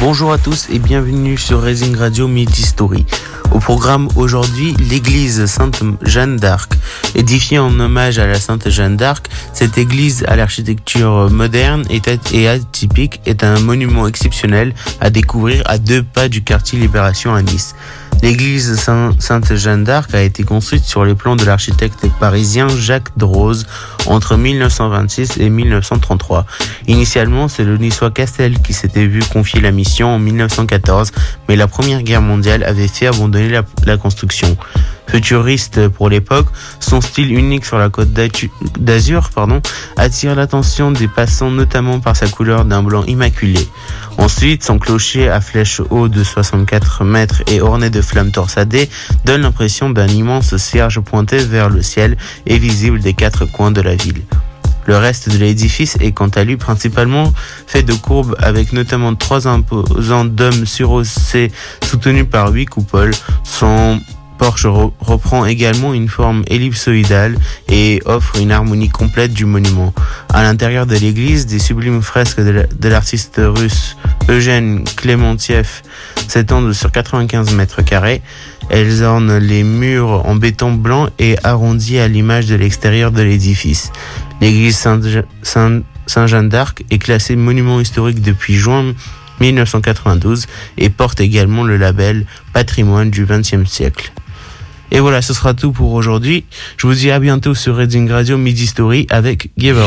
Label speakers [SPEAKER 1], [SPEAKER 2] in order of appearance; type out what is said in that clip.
[SPEAKER 1] Bonjour à tous et bienvenue sur Raising Radio Midi Story. Au programme aujourd'hui, l'église Sainte Jeanne d'Arc. Édifiée en hommage à la Sainte Jeanne d'Arc, cette église à l'architecture moderne et atypique est un monument exceptionnel à découvrir à deux pas du quartier Libération à Nice. L'église Sainte Jeanne d'Arc a été construite sur les plans de l'architecte parisien Jacques Drose entre 1926 et 1933. Initialement, c'est le niçois Castel qui s'était vu confier la mission en 1914, mais la Première Guerre mondiale avait fait abandonner la construction futuriste pour l'époque, son style unique sur la côte d'Azur attire l'attention des passants notamment par sa couleur d'un blanc immaculé. Ensuite, son clocher à flèche haut de 64 mètres et orné de flammes torsadées donne l'impression d'un immense cierge pointé vers le ciel et visible des quatre coins de la ville. Le reste de l'édifice est quant à lui principalement fait de courbes avec notamment trois imposants dômes surhaussés soutenus par huit coupoles. Son porche reprend également une forme ellipsoïdale et offre une harmonie complète du monument. À l'intérieur de l'église, des sublimes fresques de l'artiste russe Eugène Clémentiev s'étendent sur 95 mètres carrés. Elles ornent les murs en béton blanc et arrondis à l'image de l'extérieur de l'édifice. L'église Saint-Jean d'Arc est classée monument historique depuis juin 1992 et porte également le label patrimoine du XXe siècle. Et voilà, ce sera tout pour aujourd'hui. Je vous dis à bientôt sur Reading Radio Midi Story avec Giver.